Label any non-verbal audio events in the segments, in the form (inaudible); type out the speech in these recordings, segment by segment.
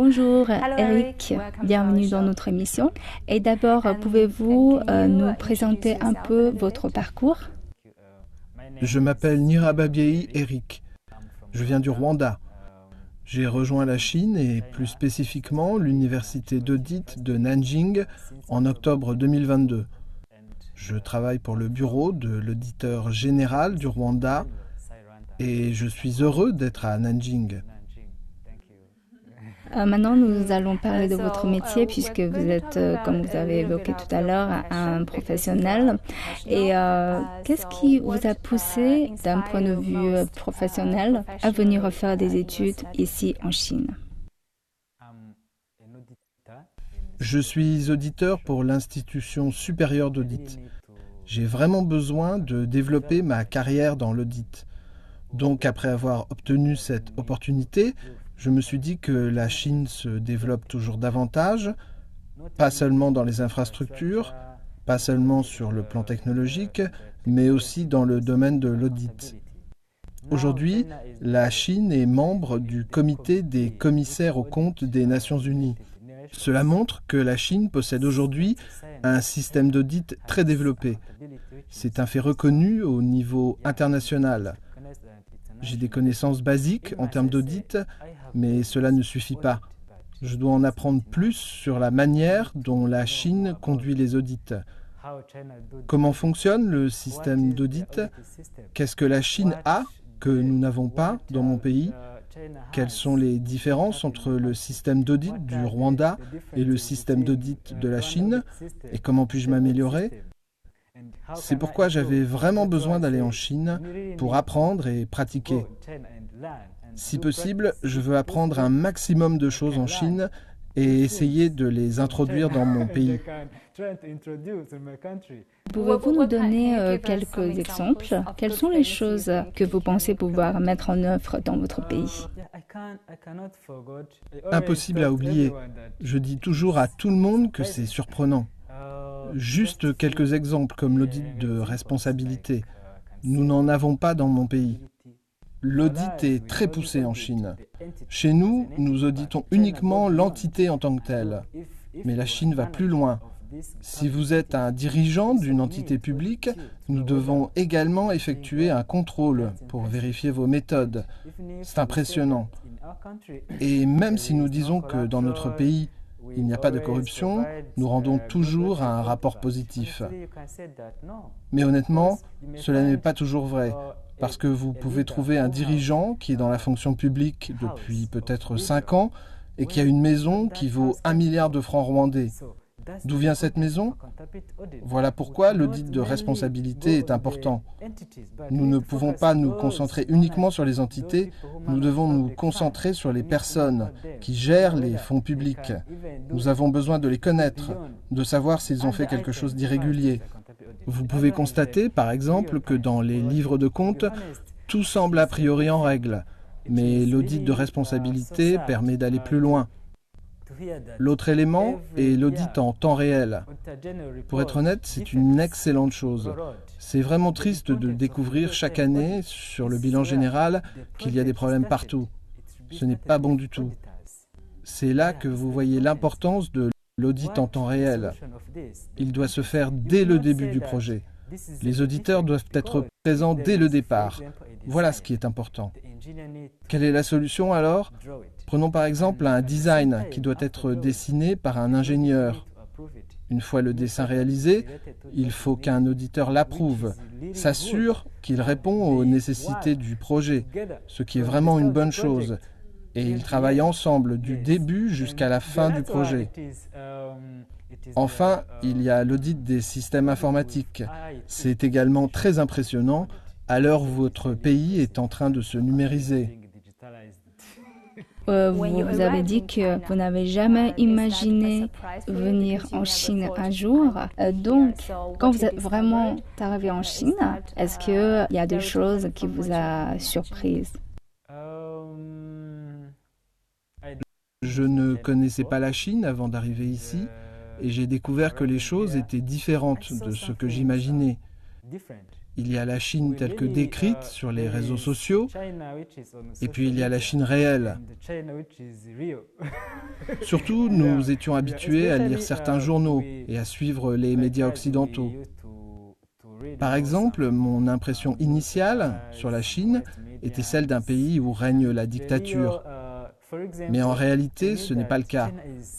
Bonjour Eric, bienvenue dans notre émission. Et d'abord, pouvez-vous euh, nous présenter un peu votre parcours? Je m'appelle Nirababiei Eric. Je viens du Rwanda. J'ai rejoint la Chine et plus spécifiquement l'université d'audit de Nanjing en octobre 2022. Je travaille pour le bureau de l'auditeur général du Rwanda et je suis heureux d'être à Nanjing. Euh, maintenant, nous allons parler de votre métier puisque vous êtes, euh, comme vous avez évoqué tout à l'heure, un professionnel. Et euh, qu'est-ce qui vous a poussé, d'un point de vue professionnel, à venir faire des études ici en Chine? Je suis auditeur pour l'institution supérieure d'audit. J'ai vraiment besoin de développer ma carrière dans l'audit. Donc après avoir obtenu cette opportunité, je me suis dit que la Chine se développe toujours davantage, pas seulement dans les infrastructures, pas seulement sur le plan technologique, mais aussi dans le domaine de l'audit. Aujourd'hui, la Chine est membre du comité des commissaires aux comptes des Nations Unies. Cela montre que la Chine possède aujourd'hui un système d'audit très développé. C'est un fait reconnu au niveau international. J'ai des connaissances basiques en termes d'audit, mais cela ne suffit pas. Je dois en apprendre plus sur la manière dont la Chine conduit les audits. Comment fonctionne le système d'audit? Qu'est-ce que la Chine a que nous n'avons pas dans mon pays? Quelles sont les différences entre le système d'audit du Rwanda et le système d'audit de la Chine? Et comment puis-je m'améliorer? C'est pourquoi j'avais vraiment besoin d'aller en Chine pour apprendre et pratiquer. Si possible, je veux apprendre un maximum de choses en Chine et essayer de les introduire dans mon pays. Pouvez-vous nous donner euh, quelques exemples? Quelles sont les choses que vous pensez pouvoir mettre en œuvre dans votre pays? Impossible à oublier. Je dis toujours à tout le monde que c'est surprenant. Juste quelques exemples comme l'audit de responsabilité. Nous n'en avons pas dans mon pays. L'audit est très poussé en Chine. Chez nous, nous auditons uniquement l'entité en tant que telle. Mais la Chine va plus loin. Si vous êtes un dirigeant d'une entité publique, nous devons également effectuer un contrôle pour vérifier vos méthodes. C'est impressionnant. Et même si nous disons que dans notre pays, il n'y a pas de corruption, nous rendons toujours un rapport positif. Mais honnêtement, cela n'est pas toujours vrai parce que vous pouvez trouver un dirigeant qui est dans la fonction publique depuis peut-être 5 ans et qui a une maison qui vaut 1 milliard de francs rwandais. D'où vient cette maison Voilà pourquoi l'audit de responsabilité est important. Nous ne pouvons pas nous concentrer uniquement sur les entités, nous devons nous concentrer sur les personnes qui gèrent les fonds publics. Nous avons besoin de les connaître, de savoir s'ils ont fait quelque chose d'irrégulier. Vous pouvez constater, par exemple, que dans les livres de comptes, tout semble a priori en règle, mais l'audit de responsabilité permet d'aller plus loin. L'autre élément est l'audit en temps réel. Pour être honnête, c'est une excellente chose. C'est vraiment triste de découvrir chaque année sur le bilan général qu'il y a des problèmes partout. Ce n'est pas bon du tout. C'est là que vous voyez l'importance de l'audit en temps réel. Il doit se faire dès le début du projet. Les auditeurs doivent être présents dès le départ. Voilà ce qui est important. Quelle est la solution alors? Prenons par exemple un design qui doit être dessiné par un ingénieur. Une fois le dessin réalisé, il faut qu'un auditeur l'approuve, s'assure qu'il répond aux nécessités du projet, ce qui est vraiment une bonne chose. Et ils travaillent ensemble du début jusqu'à la fin du projet. Enfin, il y a l'audit des systèmes informatiques. C'est également très impressionnant à l'heure où votre pays est en train de se numériser. Euh, vous, avez dit que vous n'avez jamais imaginé venir en Chine un jour. Euh, donc, quand vous êtes vraiment arrivé en Chine, est-ce qu'il y a des choses qui vous ont surprise Je ne connaissais pas la Chine avant d'arriver ici et j'ai découvert que les choses étaient différentes de ce que j'imaginais. Il y a la Chine telle que décrite sur les réseaux sociaux, et puis il y a la Chine réelle. (laughs) Surtout, nous étions habitués à lire certains journaux et à suivre les médias occidentaux. Par exemple, mon impression initiale sur la Chine était celle d'un pays où règne la dictature. Mais en réalité, ce n'est pas le cas.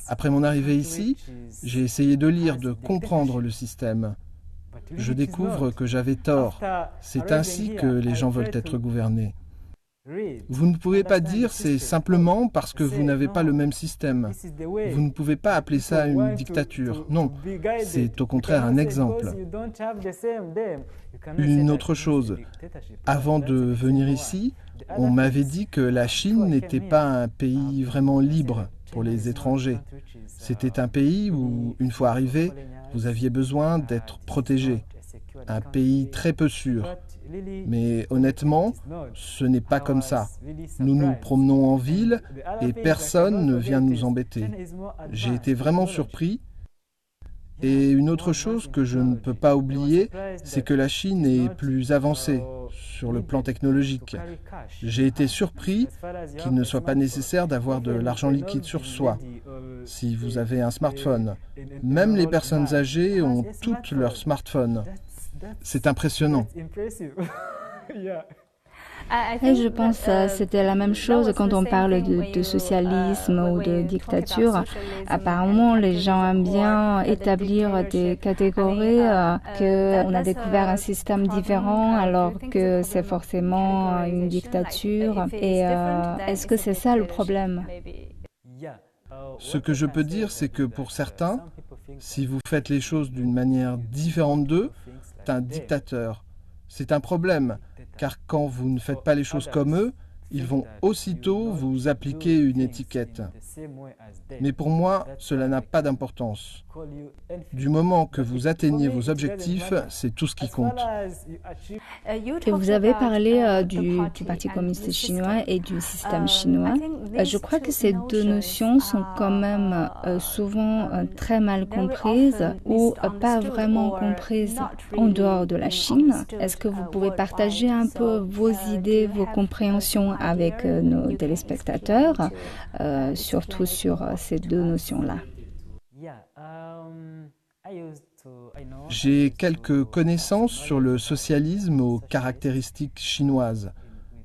Après mon arrivée ici, j'ai essayé de lire, de comprendre le système je découvre que j'avais tort. C'est ainsi que les gens veulent être gouvernés. Vous ne pouvez pas dire c'est simplement parce que vous n'avez pas le même système. Vous ne pouvez pas appeler ça une dictature. Non, c'est au contraire un exemple. Une autre chose, avant de venir ici, on m'avait dit que la Chine n'était pas un pays vraiment libre pour les étrangers. C'était un pays où, une fois arrivé, vous aviez besoin d'être protégé. Un pays très peu sûr. Mais honnêtement, ce n'est pas comme ça. Nous nous promenons en ville et personne ne vient nous embêter. J'ai été vraiment surpris et une autre chose que je ne peux pas oublier, c'est que la Chine est plus avancée sur le plan technologique. J'ai été surpris qu'il ne soit pas nécessaire d'avoir de l'argent liquide sur soi si vous avez un smartphone. Même les personnes âgées ont toutes leurs smartphones. C'est impressionnant. (laughs) Et je pense que c'était la même chose quand on parle de, socialisme ou de dictature. Apparemment, les gens aiment bien établir des catégories, euh, qu'on a découvert un système différent alors que c'est forcément une dictature. Et euh, est-ce que c'est ça le problème? Ce que je peux dire, c'est que pour certains, si vous faites les choses d'une manière différente d'eux, c'est un dictateur. C'est un problème car quand vous ne faites pas les choses comme eux, ils vont aussitôt vous appliquer une étiquette. Mais pour moi, cela n'a pas d'importance. Du moment que vous atteignez vos objectifs, c'est tout ce qui compte. Et vous avez parlé euh, du, Parti communiste chinois et du système chinois. Euh, je crois que ces deux notions sont quand même euh, souvent très mal comprises ou pas vraiment comprises en dehors de la Chine. Est-ce que vous pouvez partager un peu vos idées, vos compréhensions avec nos téléspectateurs, surtout sur ces deux notions-là j'ai quelques connaissances sur le socialisme aux caractéristiques chinoises.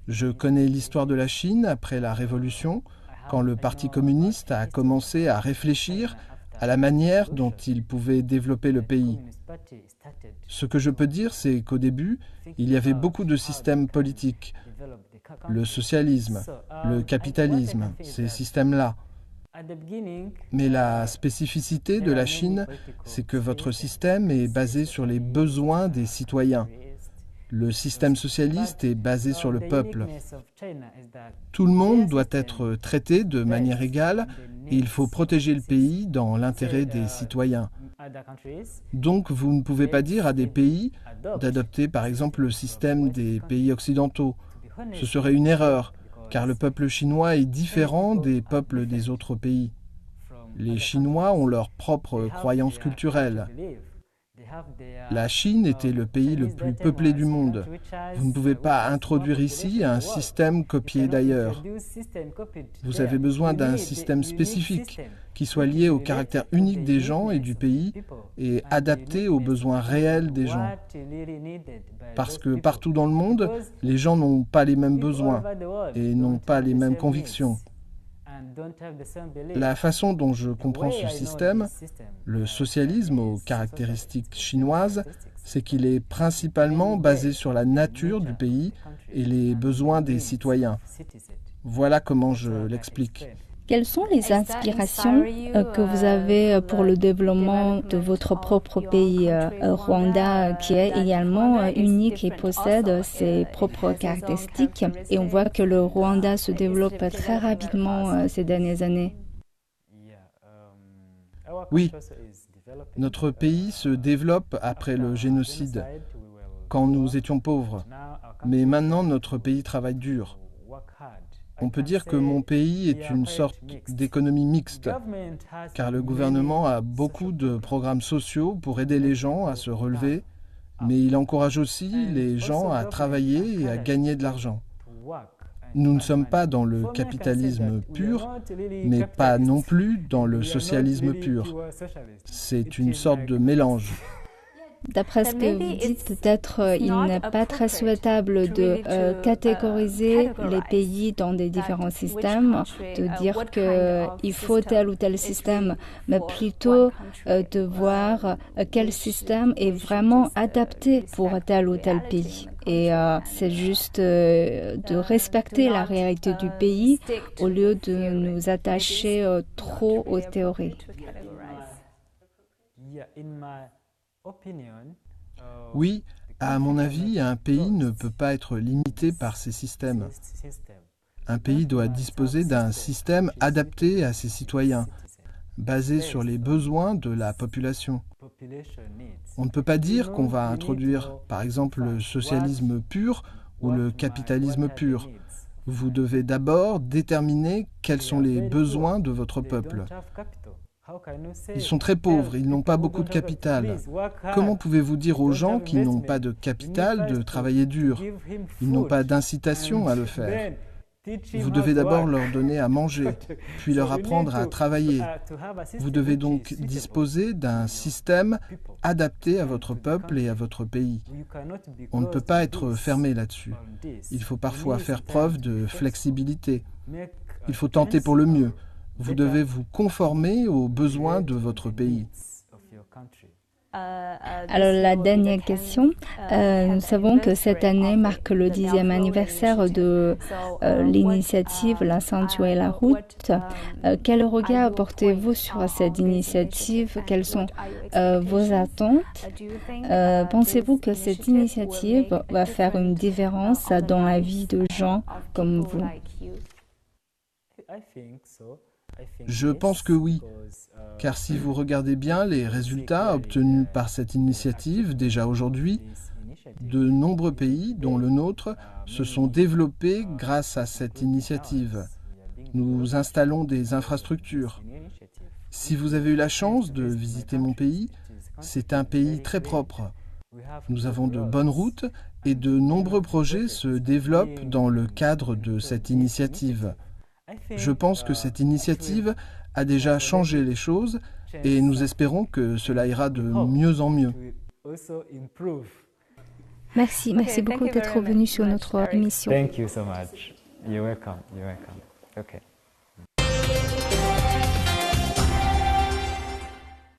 Je connais l'histoire de la Chine après la Révolution, quand le Parti communiste a commencé à réfléchir à la manière dont il pouvait développer le pays. Ce que je peux dire, c'est qu'au début, il y avait beaucoup de systèmes politiques. Le socialisme, le capitalisme, ces systèmes-là. Mais la spécificité de la Chine, c'est que votre système est basé sur les besoins des citoyens. Le système socialiste est basé sur le peuple. Tout le monde doit être traité de manière égale et il faut protéger le pays dans l'intérêt des citoyens. Donc vous ne pouvez pas dire à des pays d'adopter par exemple le système des pays occidentaux. Ce serait une erreur car le peuple chinois est différent des peuples des autres pays. Les Chinois ont leurs propres croyances culturelles. La Chine était le pays le plus peuplé du monde. Vous ne pouvez pas introduire ici un système copié d'ailleurs. Vous avez besoin d'un système spécifique qui soit lié au caractère unique des gens et du pays et adapté aux besoins réels des gens. Parce que partout dans le monde, les gens n'ont pas les mêmes besoins et n'ont pas les mêmes convictions. La façon dont je comprends ce système, le socialisme aux caractéristiques chinoises, c'est qu'il est principalement basé sur la nature du pays et les besoins des citoyens. Voilà comment je l'explique. Quelles sont les inspirations euh, que vous avez euh, pour le développement de votre propre pays, euh, Rwanda, qui est également unique et possède ses propres caractéristiques. Et on voit que le Rwanda se développe très rapidement ces dernières années. Oui, notre pays se développe après le génocide, quand nous étions pauvres. Mais maintenant, notre pays travaille dur. On peut dire que mon pays est une sorte d'économie mixte, car le gouvernement a beaucoup de programmes sociaux pour aider les gens à se relever mais il encourage aussi les gens à travailler et à gagner de l'argent. Nous ne sommes pas dans le capitalisme pur, mais pas non plus dans le socialisme pur. C'est une sorte de mélange. D'après ce que vous dites, peut-être euh, il n'est pas très souhaitable de euh, catégoriser les pays dans des différents systèmes, de dire qu'il faut tel ou tel système, mais plutôt euh, de voir quel système est vraiment adapté pour tel ou tel pays. Et c'est juste de respecter la réalité du pays au lieu de nous attacher trop aux théories. Oui, à mon avis, un pays ne peut pas être limité par ses systèmes. Un pays doit disposer d'un système adapté à ses citoyens, basé sur les besoins de la population. On ne peut pas dire qu'on va introduire, par exemple, le socialisme pur ou le capitalisme pur. Vous devez d'abord déterminer quels sont les besoins de votre peuple. Ils sont très pauvres, ils n'ont pas beaucoup de capital. Comment pouvez-vous dire aux gens qui n'ont pas de capital de travailler dur? Ils n'ont pas d'incitation à le faire. Vous devez d'abord leur donner à manger, (laughs) puis leur apprendre à travailler. Vous devez donc disposer d'un système adapté à votre peuple et à votre pays. On ne peut pas être fermé là-dessus. Il faut parfois faire preuve de flexibilité. Il faut tenter pour le mieux. Vous devez vous conformer aux besoins de votre pays. Alors la dernière question, euh, nous savons que cette année marque le dixième anniversaire de euh, l'initiative L'accentuer la route. Euh, quel regard portez-vous sur cette initiative? Quelles sont vos attentes? Pensez-vous que cette initiative va faire une différence dans la vie de gens comme vous? Je pense que oui, car si vous regardez bien les résultats obtenus par cette initiative déjà aujourd'hui, de nombreux pays, dont le nôtre, se sont développés grâce à cette initiative. Nous installons des infrastructures. Si vous avez eu la chance de visiter mon pays, c'est un pays très propre. Nous avons de bonnes routes et de nombreux projets se développent dans le cadre de cette initiative. Je pense que cette initiative a déjà changé les choses et nous espérons que cela ira de mieux en mieux. Merci, merci beaucoup d'être venu sur notre émission. Thank you so much. You're welcome. You're welcome. Okay.